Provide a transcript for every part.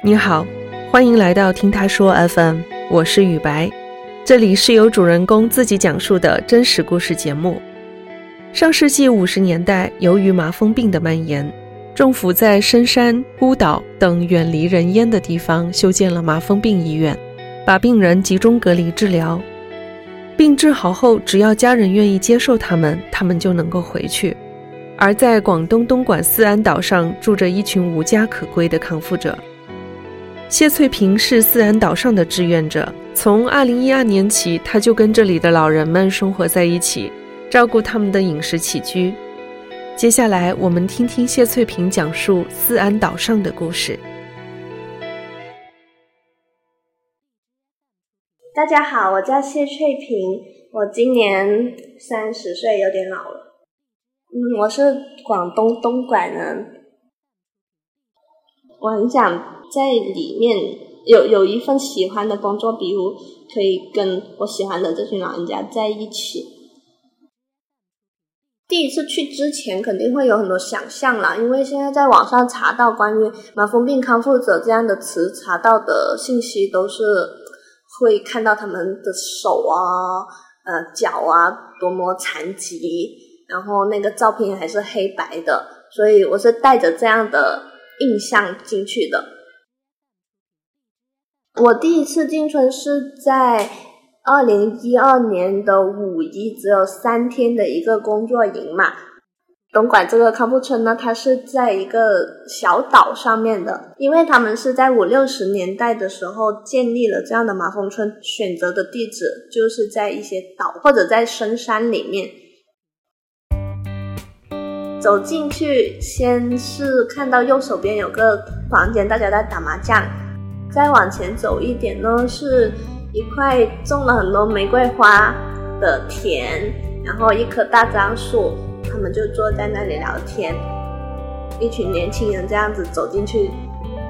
你好，欢迎来到听他说 FM，我是雨白，这里是由主人公自己讲述的真实故事节目。上世纪五十年代，由于麻风病的蔓延，政府在深山、孤岛等远离人烟的地方修建了麻风病医院，把病人集中隔离治疗。病治好后，只要家人愿意接受他们，他们就能够回去。而在广东东莞思安岛上，住着一群无家可归的康复者。谢翠萍是思安岛上的志愿者，从2012年起，她就跟这里的老人们生活在一起，照顾他们的饮食起居。接下来，我们听听谢翠萍讲述思安岛上的故事。大家好，我叫谢翠萍，我今年三十岁，有点老了。嗯，我是广东东莞人，我很想。在里面有有一份喜欢的工作，比如可以跟我喜欢的这群老人家在一起。第一次去之前肯定会有很多想象啦，因为现在在网上查到关于麻风病康复者这样的词，查到的信息都是会看到他们的手啊、呃脚啊多么残疾，然后那个照片还是黑白的，所以我是带着这样的印象进去的。我第一次进村是在二零一二年的五一，只有三天的一个工作营嘛。东莞这个康复村呢，它是在一个小岛上面的，因为他们是在五六十年代的时候建立了这样的麻风村，选择的地址就是在一些岛或者在深山里面。走进去，先是看到右手边有个房间，大家在打麻将。再往前走一点呢，是一块种了很多玫瑰花的田，然后一棵大樟树，他们就坐在那里聊天。一群年轻人这样子走进去，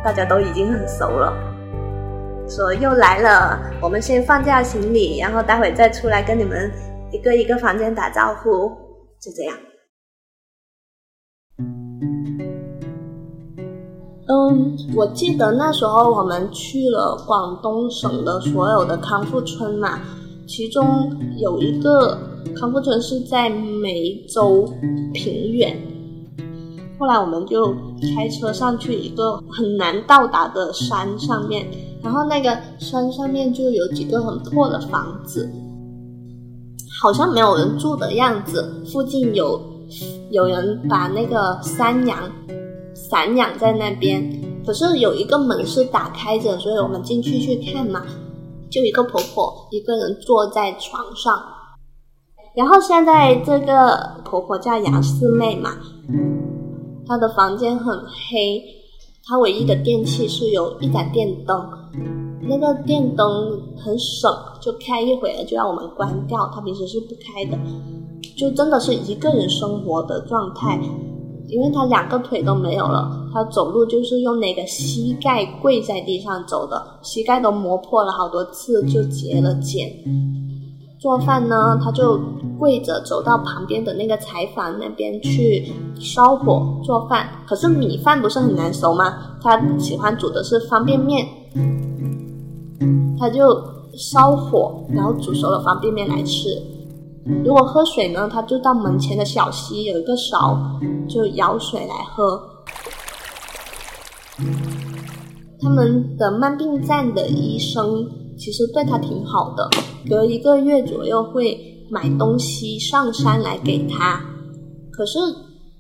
大家都已经很熟了，说又来了，我们先放下行李，然后待会再出来跟你们一个一个房间打招呼，就这样。嗯，我记得那时候我们去了广东省的所有的康复村嘛，其中有一个康复村是在梅州平远，后来我们就开车上去一个很难到达的山上面，然后那个山上面就有几个很破的房子，好像没有人住的样子，附近有有人把那个山羊。散养在那边，可是有一个门是打开着，所以我们进去去看嘛。就一个婆婆一个人坐在床上，然后现在这个婆婆叫杨四妹嘛，她的房间很黑，她唯一的电器是有一盏电灯，那个电灯很省，就开一会儿就让我们关掉，她平时是不开的，就真的是一个人生活的状态。因为他两个腿都没有了，他走路就是用那个膝盖跪在地上走的，膝盖都磨破了好多次，就结了茧。做饭呢，他就跪着走到旁边的那个柴房那边去烧火做饭。可是米饭不是很难熟吗？他喜欢煮的是方便面，他就烧火，然后煮熟了方便面来吃。如果喝水呢，他就到门前的小溪，有一个勺，就舀水来喝。他们的慢病站的医生其实对他挺好的，隔一个月左右会买东西上山来给他。可是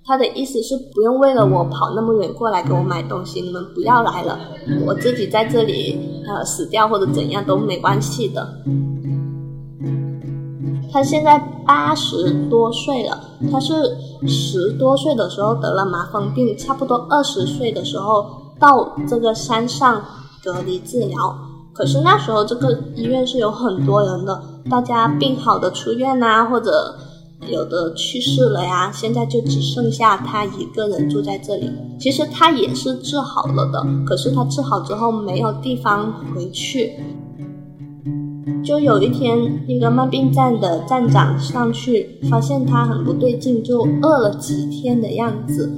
他的意思是不用为了我跑那么远过来给我买东西，你们不要来了，我自己在这里呃死掉或者怎样都没关系的。他现在八十多岁了，他是十多岁的时候得了麻风病，差不多二十岁的时候到这个山上隔离治疗。可是那时候这个医院是有很多人的，大家病好的出院啊，或者有的去世了呀，现在就只剩下他一个人住在这里。其实他也是治好了的，可是他治好之后没有地方回去。就有一天，一个慢病站的站长上去，发现他很不对劲，就饿了几天的样子。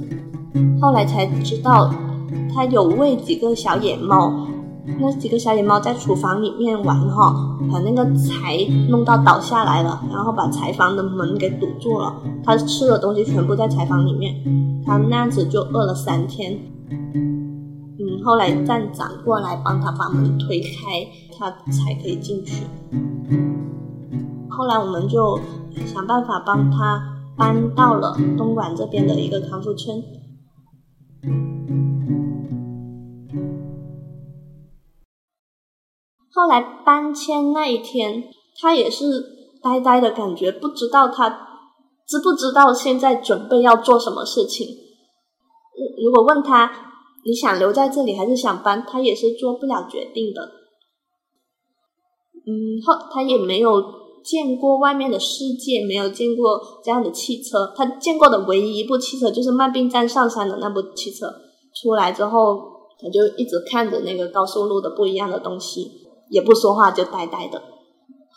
后来才知道，他有喂几个小野猫，那几个小野猫在厨房里面玩哈，把那个柴弄到倒下来了，然后把柴房的门给堵住了，他吃的东西全部在柴房里面，他那样子就饿了三天。嗯，后来站长过来帮他把门推开，他才可以进去。后来我们就想办法帮他搬到了东莞这边的一个康复村。后来搬迁那一天，他也是呆呆的感觉，不知道他知不知道现在准备要做什么事情。如果问他你想留在这里还是想搬，他也是做不了决定的。嗯，后他也没有。见过外面的世界，没有见过这样的汽车。他见过的唯一一部汽车就是慢病站上山的那部汽车。出来之后，他就一直看着那个高速路的不一样的东西，也不说话，就呆呆的。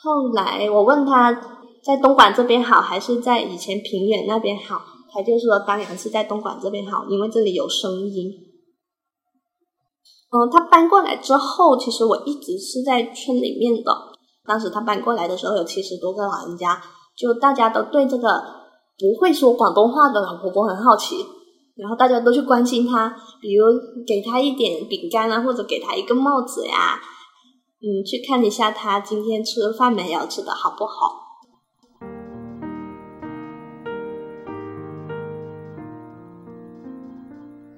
后来我问他在东莞这边好，还是在以前平远那边好，他就说当然是在东莞这边好，因为这里有声音。嗯，他搬过来之后，其实我一直是在村里面的。当时他搬过来的时候有七十多个老人家，就大家都对这个不会说广东话的老婆婆很好奇，然后大家都去关心她，比如给她一点饼干啊，或者给她一个帽子呀，嗯，去看一下她今天吃饭没有，吃的好不好。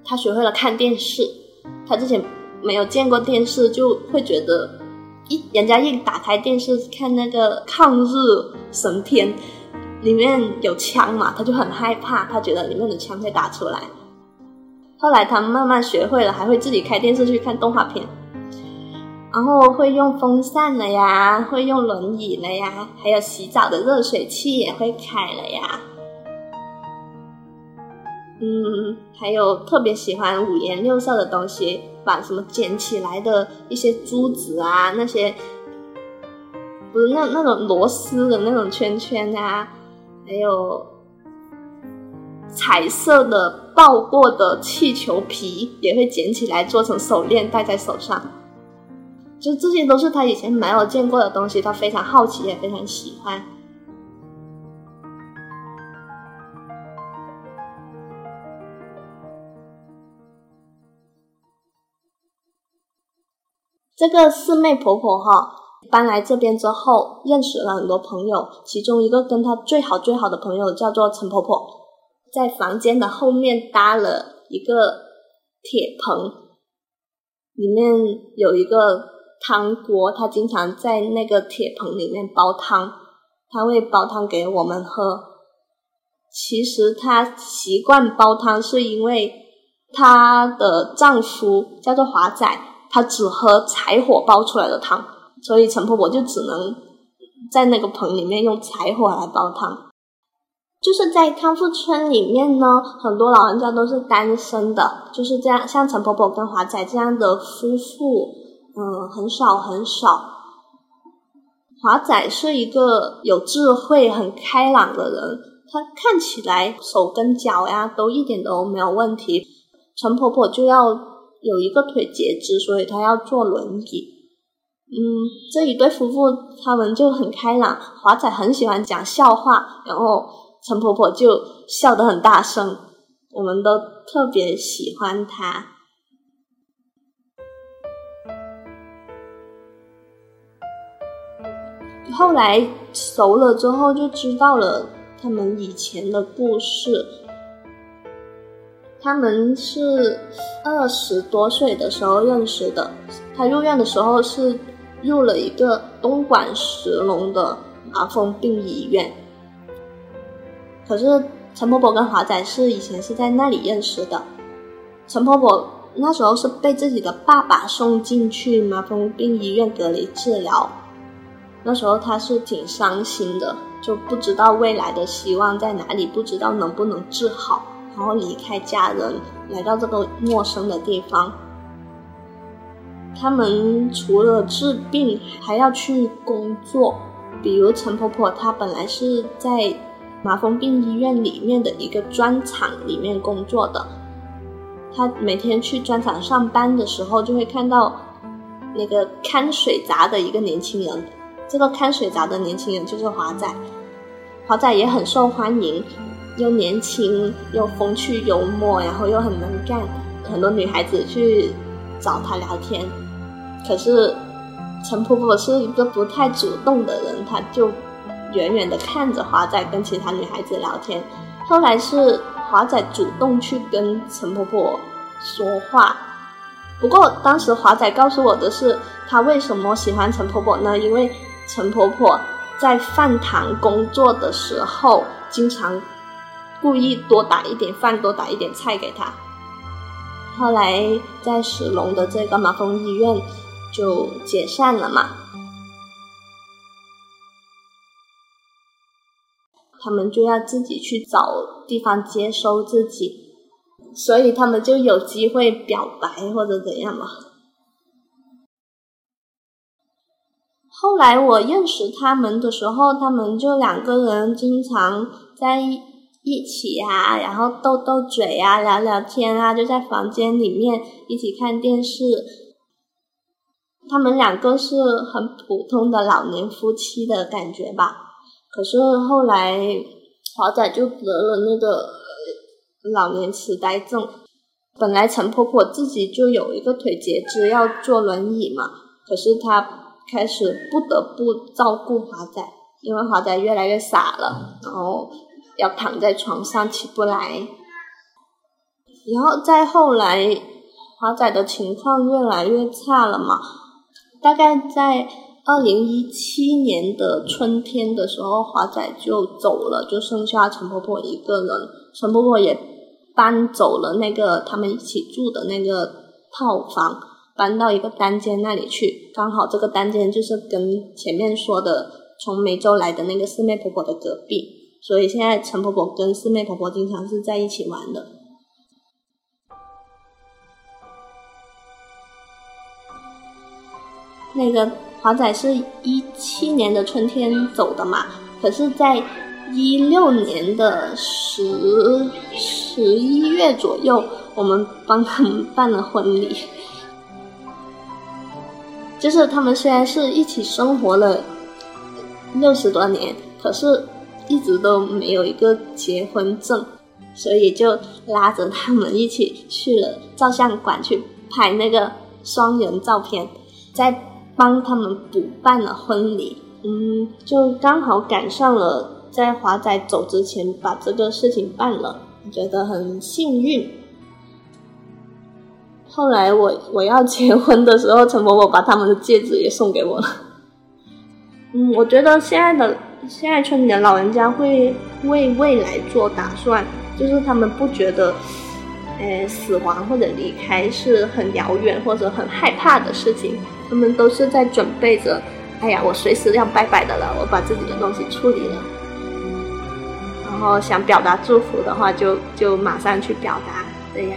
他学会了看电视，他之前没有见过电视，就会觉得。一人家一打开电视看那个抗日神片，里面有枪嘛，他就很害怕，他觉得里面的枪会打出来。后来他慢慢学会了，还会自己开电视去看动画片，然后会用风扇了呀，会用轮椅了呀，还有洗澡的热水器也会开了呀。嗯，还有特别喜欢五颜六色的东西。把什么捡起来的一些珠子啊，那些不是那那种螺丝的那种圈圈啊，还有彩色的爆过的气球皮，也会捡起来做成手链戴在手上。就这些都是他以前没有见过的东西，他非常好奇，也非常喜欢。这个四妹婆婆哈，搬来这边之后，认识了很多朋友，其中一个跟她最好最好的朋友叫做陈婆婆，在房间的后面搭了一个铁棚，里面有一个汤锅，她经常在那个铁棚里面煲汤，她会煲汤给我们喝。其实她习惯煲汤，是因为她的丈夫叫做华仔。他只喝柴火煲出来的汤，所以陈婆婆就只能在那个棚里面用柴火来煲汤。就是在康复村里面呢，很多老人家都是单身的，就是这样，像陈婆婆跟华仔这样的夫妇，嗯，很少很少。华仔是一个有智慧、很开朗的人，他看起来手跟脚呀都一点都没有问题。陈婆婆就要。有一个腿截肢，所以他要坐轮椅。嗯，这一对夫妇他们就很开朗，华仔很喜欢讲笑话，然后陈婆婆就笑得很大声，我们都特别喜欢他。后来熟了之后，就知道了他们以前的故事。他们是二十多岁的时候认识的。他入院的时候是入了一个东莞石龙的麻风病医院。可是陈婆婆跟华仔是以前是在那里认识的。陈婆婆那时候是被自己的爸爸送进去麻风病医院隔离治疗。那时候她是挺伤心的，就不知道未来的希望在哪里，不知道能不能治好。然后离开家人，来到这个陌生的地方。他们除了治病，还要去工作。比如陈婆婆，她本来是在麻风病医院里面的一个专场里面工作的。她每天去砖厂上班的时候，就会看到那个看水闸的一个年轻人。这个看水闸的年轻人就是华仔，华仔也很受欢迎，又年轻又风趣幽默，然后又很能干，很多女孩子去找他聊天。可是陈婆婆是一个不太主动的人，她就远远的看着华仔跟其他女孩子聊天。后来是华仔主动去跟陈婆婆说话，不过当时华仔告诉我的是，他为什么喜欢陈婆婆呢？因为陈婆婆在饭堂工作的时候，经常故意多打一点饭，多打一点菜给他。后来在石龙的这个麻风医院就解散了嘛。他们就要自己去找地方接收自己，所以他们就有机会表白或者怎样嘛。后来我认识他们的时候，他们就两个人经常在一起啊，然后斗斗嘴啊，聊聊天啊，就在房间里面一起看电视。他们两个是很普通的老年夫妻的感觉吧。可是后来华仔就得了那个老年痴呆症，本来陈婆婆自己就有一个腿截肢要坐轮椅嘛，可是她开始不得不照顾华仔，因为华仔越来越傻了，然后要躺在床上起不来，然后再后来华仔的情况越来越差了嘛，大概在。二零一七年的春天的时候，华仔就走了，就剩下陈婆婆一个人。陈婆婆也搬走了，那个他们一起住的那个套房，搬到一个单间那里去。刚好这个单间就是跟前面说的从梅州来的那个四妹婆婆的隔壁，所以现在陈婆婆跟四妹婆婆经常是在一起玩的。那个。华仔是一七年的春天走的嘛，可是，在一六年的十十一月左右，我们帮他们办了婚礼。就是他们虽然是一起生活了六十多年，可是一直都没有一个结婚证，所以就拉着他们一起去了照相馆去拍那个双人照片，在。帮他们补办了婚礼，嗯，就刚好赶上了在华仔走之前把这个事情办了，觉得很幸运。后来我我要结婚的时候，陈伯伯把他们的戒指也送给我了。嗯，我觉得现在的现在村里的老人家会为未来做打算，就是他们不觉得，呃，死亡或者离开是很遥远或者很害怕的事情。他们都是在准备着，哎呀，我随时要拜拜的了，我把自己的东西处理了，然后想表达祝福的话，就就马上去表达，这样。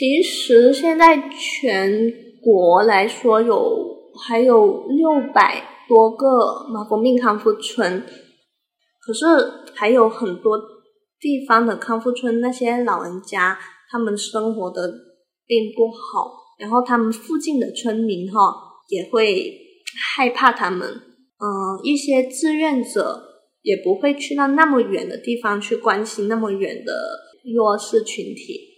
其实现在全国来说有。还有六百多个麻风病康复村，可是还有很多地方的康复村，那些老人家他们生活的并不好，然后他们附近的村民哈也会害怕他们，嗯，一些志愿者也不会去到那么远的地方去关心那么远的弱势群体，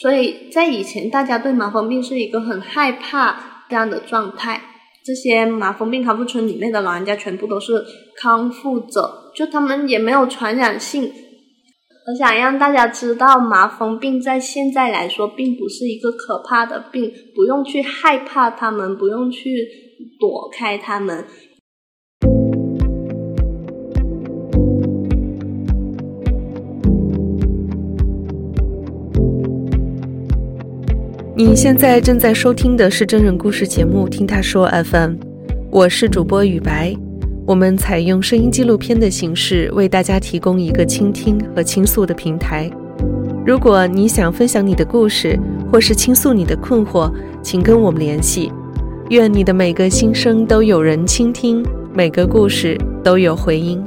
所以在以前大家对麻风病是一个很害怕。这样的状态，这些麻风病康复村里面的老人家全部都是康复者，就他们也没有传染性。我想让大家知道，麻风病在现在来说并不是一个可怕的病，不用去害怕他们，不用去躲开他们。你现在正在收听的是真人故事节目《听他说 FM》，我是主播雨白。我们采用声音纪录片的形式，为大家提供一个倾听和倾诉的平台。如果你想分享你的故事，或是倾诉你的困惑，请跟我们联系。愿你的每个心声都有人倾听，每个故事都有回音。